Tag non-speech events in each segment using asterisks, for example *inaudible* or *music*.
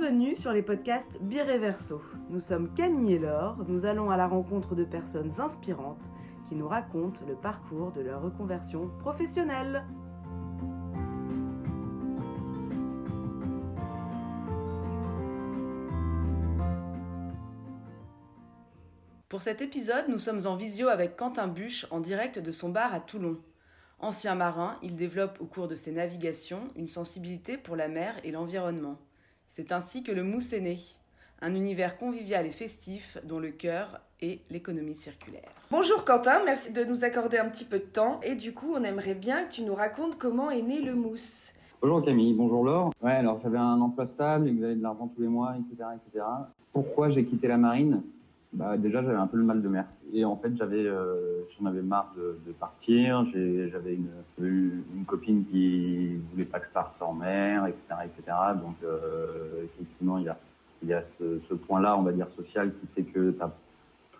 Bienvenue sur les podcasts Bireverso. Nous sommes Camille et Laure, nous allons à la rencontre de personnes inspirantes qui nous racontent le parcours de leur reconversion professionnelle. Pour cet épisode, nous sommes en visio avec Quentin Buche en direct de son bar à Toulon. Ancien marin, il développe au cours de ses navigations une sensibilité pour la mer et l'environnement. C'est ainsi que le Mousse est né, un univers convivial et festif dont le cœur est l'économie circulaire. Bonjour Quentin, merci de nous accorder un petit peu de temps et du coup on aimerait bien que tu nous racontes comment est né le Mousse. Bonjour Camille, bonjour Laure. Ouais, alors j'avais un emploi stable, j'avais de l'argent tous les mois, etc. etc. Pourquoi j'ai quitté la marine? Bah, déjà j'avais un peu le mal de mer. Et en fait j'avais euh, j'en avais marre de, de partir. J'avais une, une copine qui voulait pas que je parte en mer etc etc donc euh, effectivement il y a il y a ce, ce point là on va dire social qui fait que t'as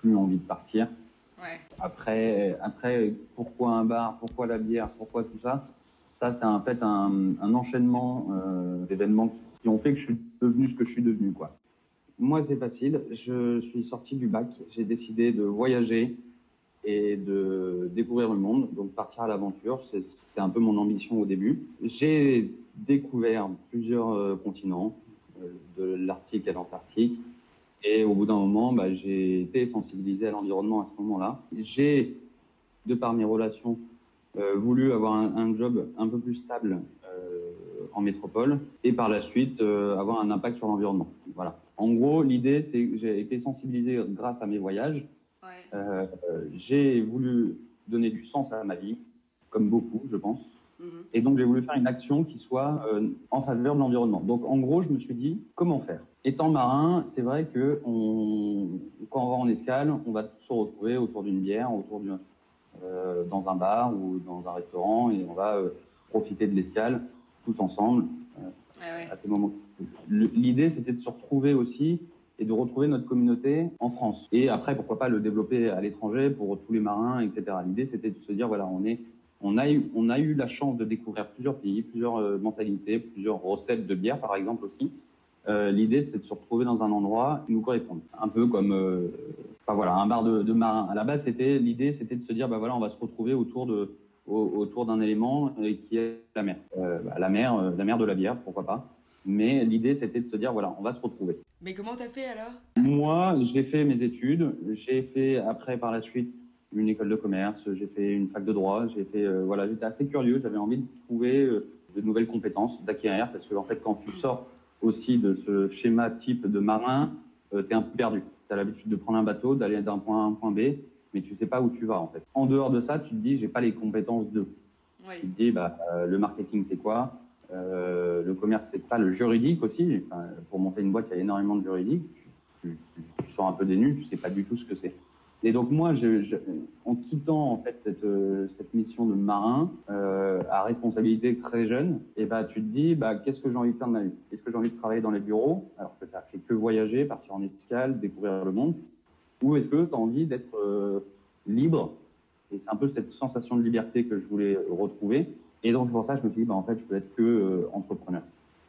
plus envie de partir. Ouais. après après pourquoi un bar pourquoi la bière pourquoi tout ça? Ça c'est en fait un, un enchaînement euh, d'événements qui ont fait que je suis devenu ce que je suis devenu quoi moi, c'est facile. Je suis sorti du bac. J'ai décidé de voyager et de découvrir le monde, donc partir à l'aventure. C'est un peu mon ambition au début. J'ai découvert plusieurs euh, continents, euh, de l'Arctique à l'Antarctique. Et au bout d'un moment, bah, j'ai été sensibilisé à l'environnement à ce moment-là. J'ai, de par mes relations, euh, voulu avoir un, job un peu plus stable en métropole et par la suite euh, avoir un impact sur l'environnement. Voilà. En gros, l'idée, c'est que j'ai été sensibilisé grâce à mes voyages. Ouais. Euh, j'ai voulu donner du sens à ma vie, comme beaucoup, je pense. Mhm. Et donc, j'ai voulu faire une action qui soit euh, en faveur de l'environnement. Donc, en gros, je me suis dit, comment faire? Étant marin, c'est vrai que on, quand on va en escale, on va se retrouver autour d'une bière, autour d'une, euh, dans un bar ou dans un restaurant, et on va euh, profiter de l'escale tous ensemble Ouais, ouais. à ces moments. L'idée, c'était de se retrouver aussi et de retrouver notre communauté en France. Et après, pourquoi pas le développer à l'étranger pour tous les marins, etc. L'idée, c'était de se dire, voilà, on est, on a eu, on a eu la chance de découvrir plusieurs pays, plusieurs euh, mentalités, plusieurs recettes de bière, par exemple aussi. Euh, L'idée, c'est de se retrouver dans un endroit qui nous corresponde. Un peu comme, euh, enfin voilà, un bar de, de marins. À la base, c'était l'idée, c'était de se dire, bah voilà, on va se retrouver autour de, au- autour d'un élément euh, qui est la mer. Euh, bah, la mer, euh, la mer de la bière, pourquoi pas. Mais l'idée, c'était de se dire, voilà, on va se retrouver. Mais comment t'as fait alors? Moi, j'ai fait mes études. J'ai fait après, par la suite, une école de commerce. J'ai fait une fac de droit. J'ai fait, euh, voilà, j'étais assez curieux. J'avais envie de trouver euh, de nouvelles compétences, d'acquérir, parce que en fait, quand tu sors aussi de ce schéma type de marin, euh, t'es un peu perdu. T'as l'habitude de prendre un bateau, d'aller d'un point A à un point B, mais tu sais pas où tu vas en fait. En dehors de ça, tu te dis, j'ai pas les compétences de. Oui. Tu te dis, bah, euh, le marketing, c'est quoi? Euh, Le commerce, c'est pas le juridique aussi. Enfin, pour monter une boîte, il y a énormément de juridique. Tu, tu, tu sors un peu des nuls, tu sais pas du tout ce que c'est. Et donc moi, je, je, en quittant en fait cette, euh, cette mission de marin euh, à responsabilité très jeune, et bah tu te dis, bah qu'est-ce que j'ai envie de faire de ma vie? Est-ce que j'ai envie de travailler dans les bureaux? Alors que tu as fait que voyager, partir en escale, découvrir le monde, ou est-ce que tu as envie d'être euh, libre? Et c'est un peu cette sensation de liberté que je voulais retrouver. Et donc pour ça, je me suis dit, bah en fait, je peux être que euh, entrepreneur,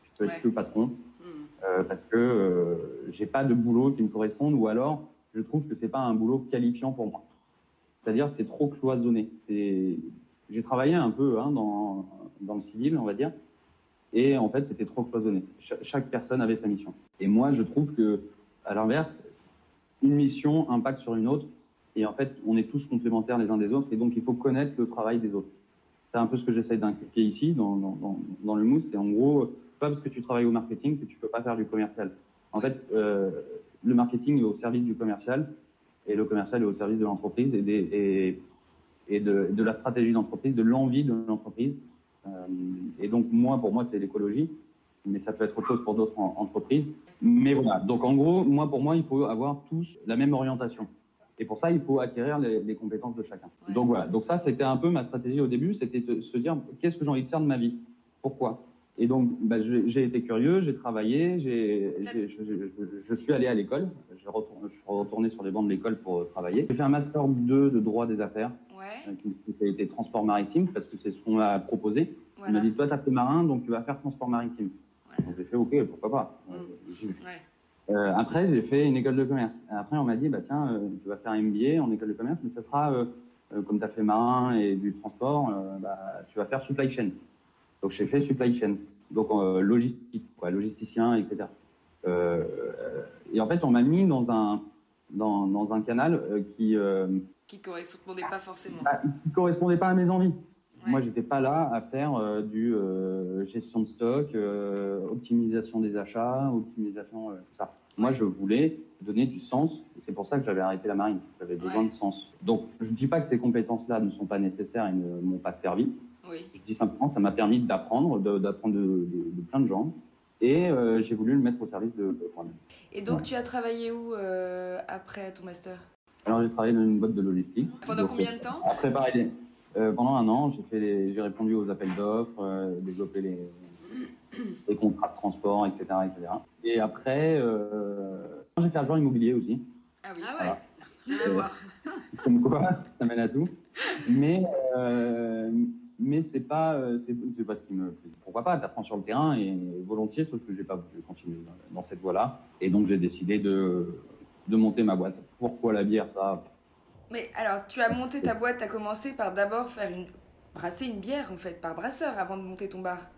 je peux Ouais. être que patron, Mhm. euh, parce que euh, j'ai pas de boulot qui me corresponde, ou alors je trouve que c'est pas un boulot qualifiant pour moi. C'est-à-dire c'est trop cloisonné. C'est j'ai travaillé un peu hein, dans dans le civil, on va dire, et en fait c'était trop cloisonné. Cha- chaque personne avait sa mission. Et moi je trouve que à l'inverse, une mission impacte sur une autre, et en fait on est tous complémentaires les uns des autres, et donc il faut connaître le travail des autres. C'est un peu ce que j'essaie d'inculquer ici dans, le mousse. C'est en gros, pas parce que tu travailles au marketing que tu peux pas faire du commercial. En fait, euh, le marketing est au service du commercial et le commercial est au service de l'entreprise et, des, et, de la stratégie d'entreprise, de l'envie de l'entreprise. Euh, et donc, moi, pour moi, c'est l'écologie, mais ça peut être autre chose pour d'autres en- entreprises. Mais voilà. Donc, en gros, moi, pour moi, il faut avoir tous la même orientation. Et pour ça, il faut acquérir les, les compétences de chacun. Ouais. Donc voilà. Donc ça, c'était un peu ma stratégie au début, c'était de se dire qu'est-ce que j'ai envie de faire de ma vie, pourquoi? Et donc, bah, j'ai été curieux, j'ai travaillé, j'ai, j'ai- je, je- je suis allé à l'école. Je, retourne, je suis retourné sur les bancs de l'école pour euh, travailler. J'ai fait un master 2 de droit des affaires, Ouais. euh, qui qui a été transport maritime, parce que c'est ce qu'on m'a proposé. On Voilà. m'a dit, toi, t'as fait marin, donc tu vas faire transport maritime. Donc j'ai fait OK, pourquoi pas. Mm. Euh. Ouais. Euh, après, j'ai fait une école de commerce. Après, on m'a dit, bah tiens, euh, tu vas faire MBA en école de commerce, mais ça sera, euh, comme tu as fait marin et du transport, bah, tu vas faire supply chain. Donc, j'ai fait supply chain. Donc, logistique, quoi, logisticien, etc. Et en fait, on m'a mis dans un, dans, dans un canal qui Qui ne correspondait pas forcément. bah, qui correspondait pas à mes envies. Ouais. Moi, j'étais pas là à faire euh, du euh, gestion de stock, euh, optimisation des achats, optimisation euh, tout ça. Moi, je voulais donner du sens, et c'est pour ça que j'avais arrêté la marine. J'avais besoin Ouais. de sens. Donc, je dis pas que ces compétences-là ne sont pas nécessaires et ne m'ont pas servi. Oui. Je dis simplement, ça m'a permis d'apprendre, d'apprendre de, de- de plein de gens, et euh, j'ai voulu le mettre au service de, de moi-même. Et donc, Ouais. tu as travaillé où euh, après ton master? Alors, j'ai travaillé dans une boîte de logistique. Pendant Donc, combien de temps? Après, pareil, euh, pendant un an, j'ai fait les- j'ai répondu aux appels d'offres, euh, développé les, les contrats de transport, etc., etc. Et après, euh, j'ai fait agent immobilier aussi. Ah oui. Ah Voilà. ouais, à voir. *laughs* Comme quoi, ça mène à tout. Mais, euh, mais c'est pas, c'est c'est pas ce qui me plaisait. Pourquoi pas, t'apprends sur le terrain et volontiers, sauf que j'ai pas voulu continuer dans, dans cette voie-là. Et donc, j'ai décidé de, de monter ma boîte. Pourquoi la bière, ça? Mais alors, tu as monté ta boîte, tu as commencé par d'abord faire une... brasser une bière en fait, par brasseur avant de monter ton bar.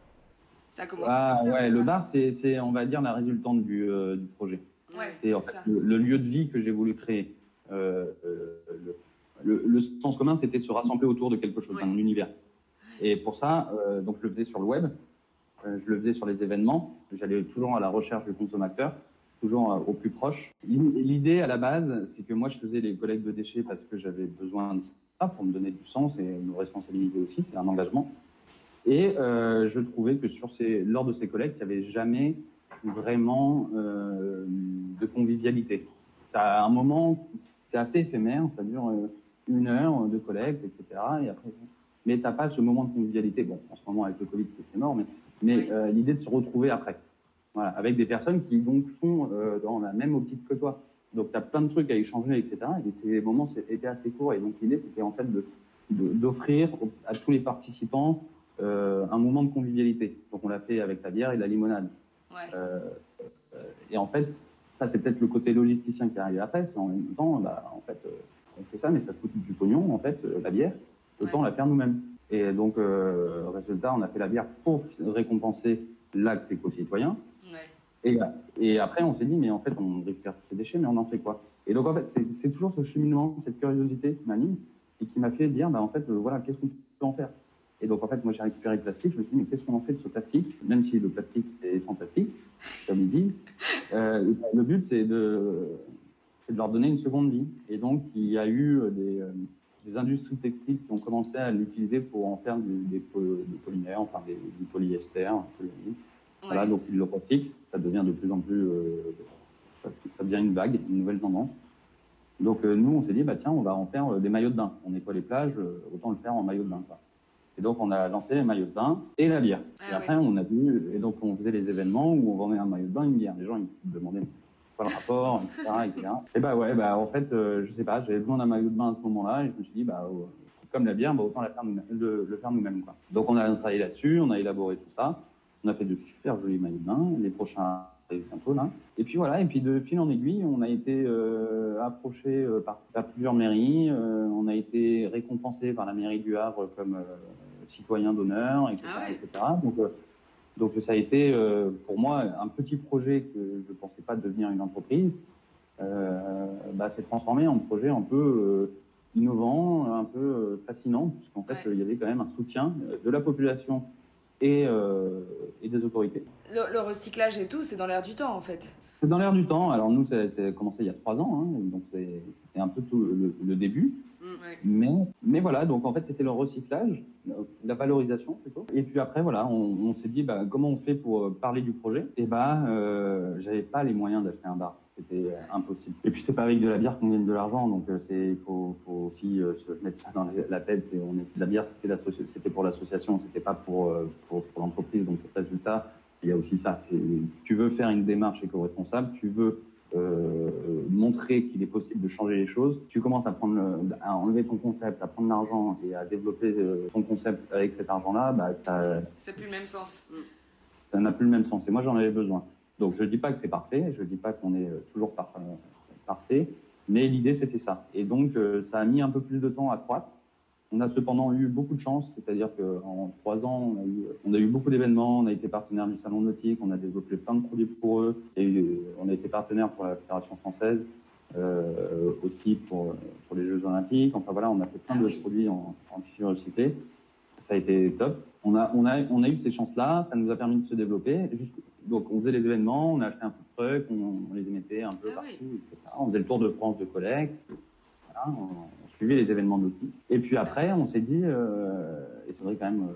Ça a commencé Ah, comme ça ouais, ou le bar, c'est, c'est, on va dire, la résultante du, euh, du projet. Ouais, C'est en fait le, le lieu de vie que j'ai voulu créer. Euh, euh, le, le- sens commun, c'était se rassembler autour de quelque chose, Ouais. d'un univers. Et pour ça, donc je le faisais sur le web, je le faisais sur les événements. J'allais toujours à la recherche du consommateur, toujours euh, au plus proche. L'idée à la base, c'est que moi, je faisais les collectes de déchets parce que j'avais besoin de ça pour me donner du sens et me responsabiliser aussi. C'est un engagement. Et euh, je trouvais que lors de ces collectes, il n'y avait jamais vraiment euh, de convivialité. À un moment, c'est assez éphémère, ça dure une heure de collecte, etc. Et après, mais t'as pas ce moment de convivialité. Bon, en ce moment avec le Covid, c'est mort, mais, l'idée de se retrouver après, voilà, avec des personnes qui donc sont euh, dans la même optique que toi. Donc tu as plein de trucs à échanger, etc. Et ces moments étaient assez courts. Et donc l'idée, c'était en fait de de- d'offrir au- à tous les participants euh, un moment de convivialité. Donc on l'a fait avec la bière et la limonade. Ouais. Euh, et en fait, ça c'est peut-être le côté logisticien qui arrive après. C'est en même temps, bah, en fait, on fait ça, mais ça coûte du pognon, en fait, la bière. Autant Ouais. la faire nous-mêmes. Et donc, résultat, on a fait la bière pour récompenser l'acte éco-citoyen. Ouais. Et, et après, on s'est dit, mais en fait, on récupère tous ces déchets, mais on en fait quoi? Et donc, en fait, c'est- toujours ce cheminement, cette curiosité qui m'anime et qui m'a fait dire, bah, en fait, euh, voilà, qu'est-ce qu'on peut en faire? Et donc, en fait, moi, j'ai récupéré le plastique. Je me suis dit, mais qu'est-ce qu'on en fait de ce plastique? Même si le plastique, c'est fantastique, comme il dit, euh, le but, c'est de, de leur donner une seconde vie. Et donc, il y a eu euh, des, des industries textiles qui ont commencé à l'utiliser pour en faire du, des, des polymères, enfin des, du polyester, voilà, donc ils le recyclent. Ça devient de plus en plus, euh, ça, devient une vague, une nouvelle tendance. Donc euh, nous, on s'est dit, bah tiens, on va en faire euh, des maillots de bain. On nettoie les plages, autant le faire en maillot de bain. Quoi. Et donc on a lancé les maillots de bain et la bière. Ah et après, on a vu, et donc on faisait les événements où on vendait un maillot de bain et une bière. Les gens ils me demandaient quoi le rapport, etc. etc. Et bah ouais, bah en fait, euh, je sais pas, j'avais besoin d'un maillot de bain à ce moment-là et je me suis dit, bah euh, comme la bière, bah, autant la faire nous- le, le faire nous-mêmes. Quoi. Donc on a travaillé là-dessus, on a élaboré tout ça. On a fait de super jolis maillots de bain. Les prochains bientôt là. Et puis voilà. Et puis de fil en aiguille, on a été euh, approché euh, par, par plusieurs mairies. Euh, on a été récompensé par la mairie du Havre comme citoyen d'honneur, etc., Ah ouais. etc. Donc donc ça a été euh, pour moi un petit projet que je ne pensais pas devenir une entreprise. Euh, bah, s'est transformé en projet un peu euh, innovant, un peu euh, fascinant, puisqu'en fait Ouais. il y avait quand même un soutien de la population et, et des autorités. Le, le recyclage et tout, c'est dans l'air du temps en fait. C'est dans l'air du temps. Alors nous, ça ça a commencé il y a trois ans, hein, donc c'était un peu tout le, le début. Ouais. Mais, mais voilà, donc en fait, c'était le recyclage, la valorisation plutôt. Et puis après, voilà, on, on s'est dit, bah, comment on fait pour euh, parler du projet? Et bah, euh, j'avais pas les moyens d'acheter un bar. C'était euh, impossible. Et puis c'est pas avec de la bière qu'on gagne de l'argent, donc euh, c'est faut, faut aussi se mettre ça dans la- tête. C'est on est la bière, c'était pour l'association, c'était pas pour pour, pour l'entreprise. Donc résultat, il y a aussi ça. Tu veux faire une démarche éco-responsable, tu veux euh, montrer qu'il est possible de changer les choses. Tu commences à prendre le, à enlever ton concept, à prendre l'argent et à développer euh, ton concept avec cet argent-là, bah, C'est plus le même sens. ça n'a plus le même sens. Et moi, j'en avais besoin. Donc, je dis pas que c'est parfait, je dis pas qu'on est toujours parfait, mais l'idée, c'était ça. Et donc, ça a mis un peu plus de temps à croître. On a cependant eu beaucoup de chance, c'est-à-dire qu'en trois ans, on a eu, beaucoup d'événements, on a été partenaire du Salon Nautique, on a développé plein de produits pour eux, et on a été partenaire pour la Fédération française, euh, aussi pour, pour les Jeux Olympiques. Enfin voilà, on a fait plein de produits en, en tissu recyclé. Ça a été top. On a, on a, on a eu ces chances-là, ça nous a permis de se développer. donc on faisait les événements, on a acheté un food truck, on, on les émettait un peu ah partout, etc. On faisait le tour de France de collecte. Voilà, on, suivi les événements d'outils. Et puis après, on s'est dit, euh, et c'est vrai quand même euh,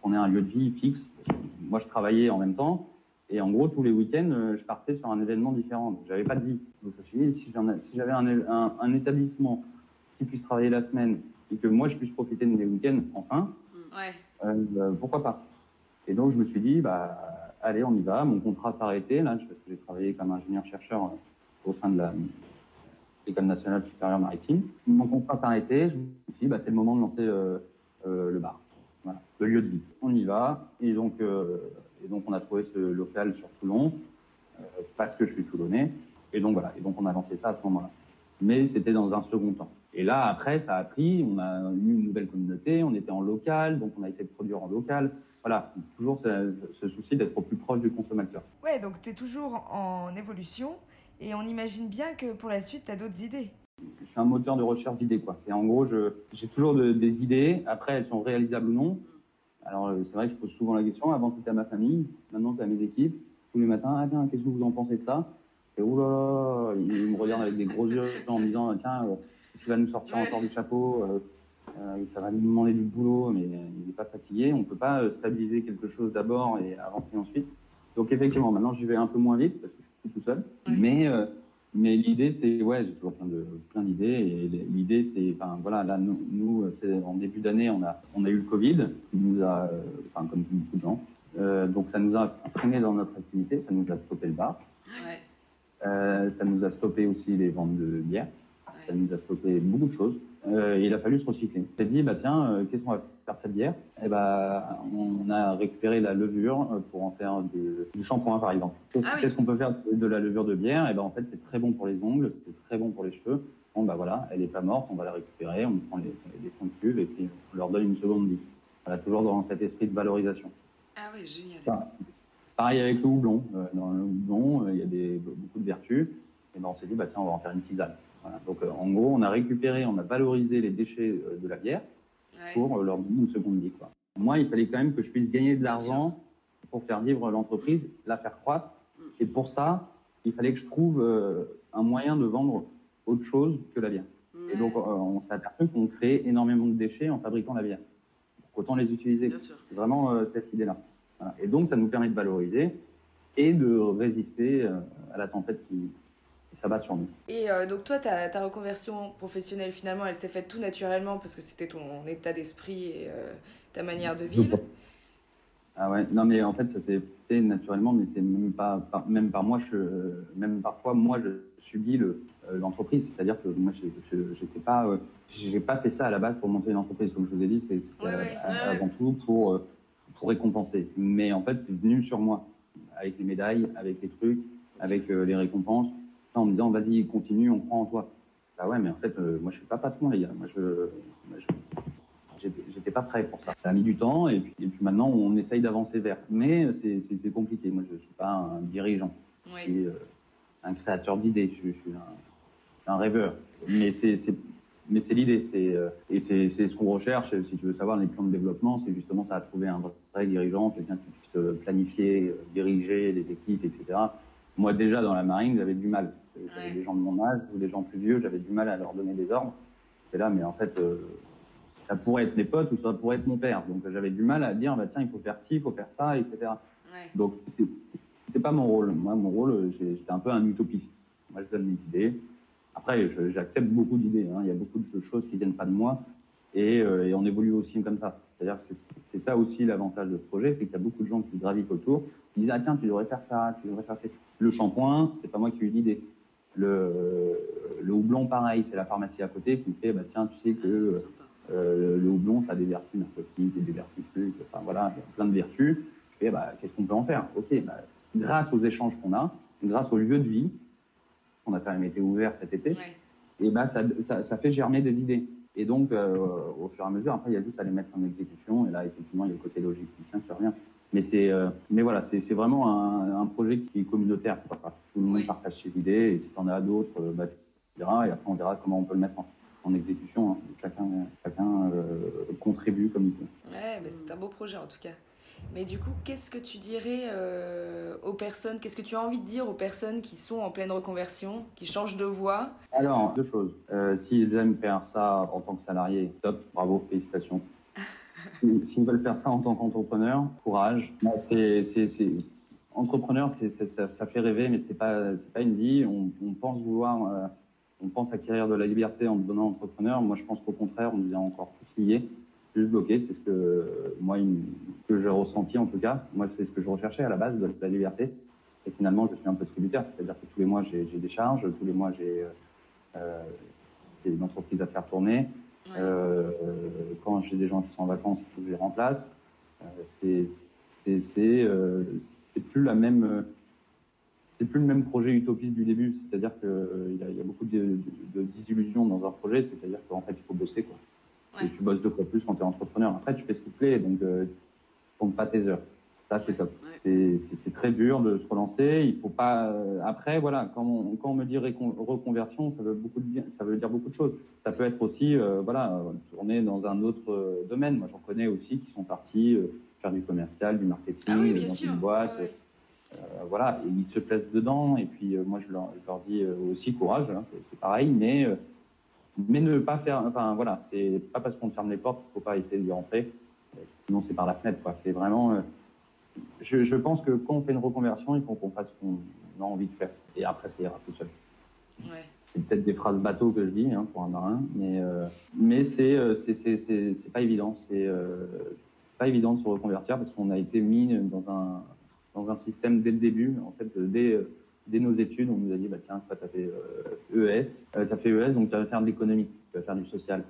qu'on est un lieu de vie fixe. Moi, je travaillais en même temps. Et en gros, tous les week-ends, euh, je partais sur un événement différent. Donc, j'avais pas de vie. Donc, je me suis dit, si j'avais un, un, établissement qui puisse travailler la semaine et que moi, je puisse profiter de mes week-ends enfin, euh, pourquoi pas? Et donc, je me suis dit, bah, allez, on y va. Mon contrat s'arrêtait, là, parce que j'ai travaillé comme ingénieur-chercheur au sein de la, l'École nationale supérieure maritime. Mon contrat s'est arrêté. Je me suis dit, bah, c'est le moment de lancer euh, euh, le bar, le lieu de vie. On y va. Et donc, euh, on a trouvé ce local sur Toulon parce que je suis toulonnais. Et donc, voilà. Et donc, on a lancé ça à ce moment-là. Mais c'était dans un second temps. Et là, après, ça a pris. On a eu une nouvelle communauté. On était en local. Donc, on a essayé de produire en local. Voilà, toujours ce, ce souci d'être au plus proche du consommateur. Ouais, donc tu es toujours en évolution. Et on imagine bien que pour la suite, tu as d'autres idées. Je suis un moteur de recherche d'idées. Quoi. C'est en gros, j'ai toujours des idées. Après, elles sont réalisables ou non. Alors, euh, c'est vrai que je pose souvent la question. Avant, c'était à ma famille. Maintenant, c'est à mes équipes. Tous les matins, ah, tiens, qu'est-ce que vous en pensez de ça? Et oulala, ils me regardent avec des gros yeux en me disant, tiens, euh, qu'est-ce qui va nous sortir encore du chapeau? Euh, Ça va nous demander du boulot, mais il n'est pas fatigué. On ne peut pas stabiliser quelque chose d'abord et avancer ensuite. Donc, effectivement, maintenant, j'y vais un peu moins vite parce que tout seul. Mais, euh, mais l'idée, c'est, ouais, j'ai toujours plein de plein d'idées. Et l'idée, c'est, enfin, voilà, là, nous, nous c'est en début d'année, on a, on a eu le Covid, qui nous a, euh, enfin, comme beaucoup de gens. Euh, donc, ça nous a freiné dans notre activité, ça nous a stoppé le bar. Ouais. Euh, ça nous a stoppé aussi les ventes de bière. Ça nous a stoppé beaucoup de choses. Euh, il a fallu se recycler. On s'est dit, bah tiens, qu'est-ce qu'on va faire? De cette bière eh bah, on a récupéré la levure euh, pour en faire du shampoing, par exemple. Ah qu'est-ce qu'on peut faire de la levure de bière? Eh ben, en fait, c'est très bon pour les ongles, c'est très bon pour les cheveux. Bon, bah voilà, elle est pas morte, on va la récupérer, on prend les, les fonds de cuve et puis on leur donne une seconde vie. Voilà, toujours dans cet esprit de valorisation. Ah oui, génial. pareil avec le houblon. dans le houblon, il y a des, beaucoup de vertus. Et ben, on s'est dit, bah tiens, on va en faire une tisane. Donc, euh, en gros, on a récupéré, on a valorisé les déchets euh, de la bière pour euh, leur donner une seconde vie. Quoi. Moi, il fallait quand même que je puisse gagner de l'argent pour faire vivre l'entreprise, la faire croître. Mm. Et pour ça, il fallait que je trouve un moyen de vendre autre chose que la bière. Et donc, on s'est aperçu qu'on crée énormément de déchets en fabriquant la bière. Donc, autant les utiliser. C'est vraiment cette idée-là. Et donc, ça nous permet de valoriser et de résister à la tempête qui, ça va sur nous. Et euh, donc toi, ta, ta, reconversion professionnelle, finalement, elle s'est faite tout naturellement parce que c'était ton état d'esprit et euh, ta manière de vivre. Ah ouais, non mais en fait ça s'est fait naturellement, mais c'est même pas, même par moi, je, même parfois moi je subis le euh, l'entreprise, c'est-à-dire que moi j'étais pas, j'ai pas fait ça à la base pour monter une entreprise, comme je vous ai dit, c'est avant tout pour pour récompenser. Mais en fait c'est venu sur moi, avec les médailles, avec les trucs, avec les récompenses en me disant vas-y continue, on prend en toi. Bah ouais, mais en fait, euh, moi je suis pas patron les gars. Moi je, j'étais pas prêt pour ça. Ça a mis du temps et puis, et puis maintenant on essaye d'avancer vers. Mais c'est compliqué. Moi je suis pas un dirigeant. Je suis euh, un créateur d'idées. Je, suis un, un, rêveur. Mais c'est mais c'est l'idée, c'est euh, et c'est ce qu'on recherche. Si tu veux savoir les plans de développement, c'est justement ça à trouver un vrai dirigeant, quelqu'un qui puisse planifier, diriger les équipes, etc. Moi déjà dans la marine, j'avais du mal. J'avais des gens de mon âge ou des gens plus vieux, j'avais du mal à leur donner des ordres. C'est là, mais en fait, euh, ça pourrait être mes potes ou ça pourrait être mon père. Donc j'avais du mal à dire, bah, tiens, il faut faire ci, il faut faire ça, etc. Ouais. Donc c'était pas mon rôle. Moi, mon rôle, j'étais un peu un utopiste. Moi, je donne mes idées. Après, j'accepte beaucoup d'idées. Hein. Il y a beaucoup de choses qui viennent pas de moi. Et, euh, et on évolue aussi comme ça. C'est-à-dire que c'est ça aussi l'avantage de ce projet, c'est qu'il y a beaucoup de gens qui gravitent autour, qui disent ah tiens tu devrais faire ça, tu devrais faire ça. Le shampoing, c'est pas moi qui ai eu l'idée. Le, le houblon, pareil, c'est la pharmacie à côté qui me fait, bah, tiens, tu sais que euh, le houblon, ça a des vertus narcotiques et des vertus plus, enfin voilà, il y a plein de vertus. Et bah, qu'est-ce qu'on peut en faire? Ok, bah, grâce aux échanges qu'on a, grâce au lieu de vie, on a quand même été ouvert cet été, et bah, ça, ça, ça, fait germer des idées. Et donc, euh, au fur et à mesure, après, il y a juste à les mettre en exécution. Et là, effectivement, il y a le côté logisticien qui revient. Mais c'est, euh, mais voilà, c'est, vraiment un, un, projet qui est communautaire. Quoi. Tout le monde partage ses idées. Et si tu en as d'autres, euh, bah, tu diras. Et après, on verra comment on peut le mettre en, en exécution. Hein. Chacun, chacun euh, contribue comme il peut. Ouais, mais c'est un beau projet en tout cas. Mais du coup, qu'est-ce que tu dirais euh, aux personnes, qu'est-ce que tu as envie de dire aux personnes qui sont en pleine reconversion, qui changent de voie? Alors, deux choses. Euh, S'ils aiment faire ça en tant que salarié, top, bravo, félicitations. S'ils veulent faire ça en tant qu'entrepreneur, courage. Bah, c'est. Entrepreneur, ça, fait rêver, mais c'est pas, pas une vie. On, pense vouloir, euh, on pense acquérir de la liberté en devenant entrepreneur. Moi, je pense qu'au contraire, on devient encore plus lié plus bloqué. C'est ce que moi que j'ai ressenti en tout cas. Moi, c'est ce que je recherchais à la base de la liberté. Et finalement, je suis un peu tributaire, c'est-à-dire que tous les mois, j'ai des charges, tous les mois, j'ai euh, une entreprise à faire tourner. Euh, quand j'ai des gens qui sont en vacances, il faut que je les remplace. Euh, c'est c'est euh, plus la même c'est plus le même projet utopiste du début. C'est-à-dire qu'il euh, y, a, y a beaucoup de, de, de désillusions dans un projet. C'est-à-dire qu'en fait, il faut bosser quoi. Et tu bosses deux fois plus quand tu es entrepreneur. Après, tu fais ce qui te plaît, donc euh, tu comptes pas tes heures. Ça, c'est top. C'est très dur de se relancer. Il faut pas. Euh, après, voilà, quand on, quand on me dit reconversion, ça veut beaucoup de bien, ça veut dire beaucoup de choses. Ça peut être aussi, euh, voilà, tourner dans un autre euh, domaine. Moi, j'en connais aussi qui sont partis euh, faire du commercial, du marketing ah oui, dans sûr. une boîte. voilà, et ils se plaisent dedans. Et puis, moi, je leur, je leur dis aussi courage. Hein, c'est pareil, mais mais ne pas faire, enfin voilà, c'est pas parce qu'on ferme les portes qu'il faut pas essayer d'y rentrer. Sinon, c'est par la fenêtre, quoi. C'est vraiment. Euh, je, je, pense que quand on fait une reconversion, il faut qu'on fasse ce qu'on a envie de faire. Et après, ça ira tout seul. Ouais. C'est peut-être des phrases bateau que je dis hein, pour un marin, mais euh, mais c'est euh, c'est c'est c'est pas évident. C'est euh, pas évident de se reconvertir parce qu'on a été mis dans un dans un système dès le début. En fait, dès dès nos études, on nous a dit, bah, tiens, toi, tu as fait euh, ES, euh, tu as fait ES, donc tu vas faire de l'économie, tu vas faire du social.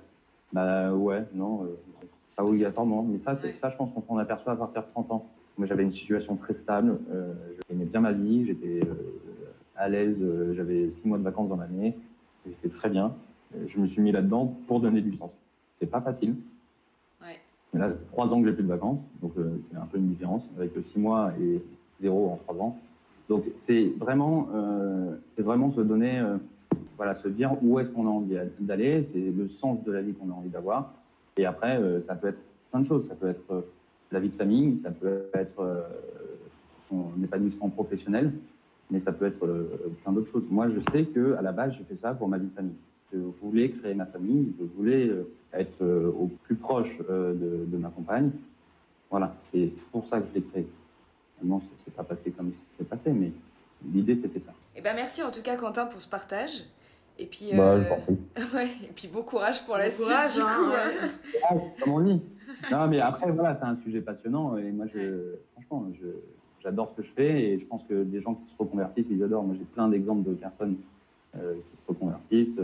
Bah ouais, non, euh, pas obligatoirement. Mais ça, c'est ça, je pense qu'on s'en aperçoit à partir de 30 ans. Moi, j'avais une situation très stable, euh, je gagnais bien ma vie, j'étais euh, à l'aise, euh, j'avais six mois de vacances dans l'année, j'étais très bien. Je me suis mis là-dedans pour donner du sens. C'est pas facile. Ouais. Mais là, trois ans que j'ai plus de vacances, donc c'est un peu une différence avec six mois et zéro en trois ans. Donc c'est vraiment, c'est vraiment se donner, voilà, se dire où est-ce qu'on a envie d'aller, c'est le sens de la vie qu'on a envie d'avoir. Et après, euh, ça peut être plein de choses. Ça peut être la vie de famille, ça peut être euh, son épanouissement professionnel, mais ça peut être euh, plein d'autres choses. Moi, je sais que à la base, j'ai fait ça pour ma vie de famille. Je voulais créer ma famille, je voulais être au plus proche de, ma compagne. Voilà, c'est pour ça que je l'ai créé. Non, ça s'est pas passé comme ça s'est passé, mais l'idée c'était ça. Eh ben merci en tout cas Quentin pour ce partage. Et puis, bah, euh... *laughs* ouais, et puis bon courage pour bon la courage, suite. Hein, du coup, ouais. *laughs* ah, comme on dit. Non, mais après *laughs* voilà, c'est un sujet passionnant et moi je, franchement, je, j'adore ce que je fais et je pense que des gens qui se reconvertissent, ils adorent. Moi j'ai plein d'exemples de personnes euh, qui se reconvertissent.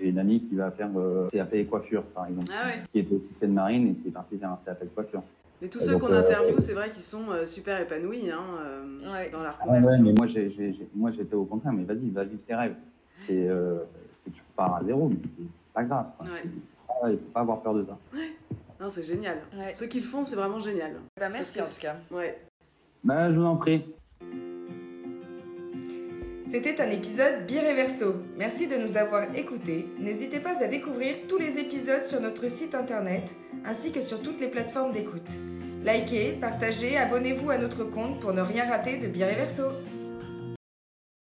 J'ai une amie qui va faire euh, CAP et coiffure par exemple, ah ouais. qui était officier de marine et qui est partie faire un CAP de coiffure. Mais tous ceux qu'on interviewe, c'est vrai qu'ils sont euh, super épanouis hein, euh, ouais. dans la Ah ouais, reconversion. mais moi, j'ai, j'ai, j'ai- moi, j'étais au contraire. Mais vas-y, va vivre tes rêves. C'est, euh, c'est- tu repars à zéro, mais c'est, pas grave. Ouais. Ah il faut pas avoir peur de ça. Non, c'est génial. Ouais. Ceux qui le font, c'est vraiment génial. Bah, merci en tout cas. Ouais. Bah, je vous en prie. C'était un épisode Bireverso. Merci de nous avoir écoutés. N'hésitez pas à découvrir tous les épisodes sur notre site internet ainsi que sur toutes les plateformes d'écoute. Likez, partagez, abonnez-vous à notre compte pour ne rien rater de Bireverso.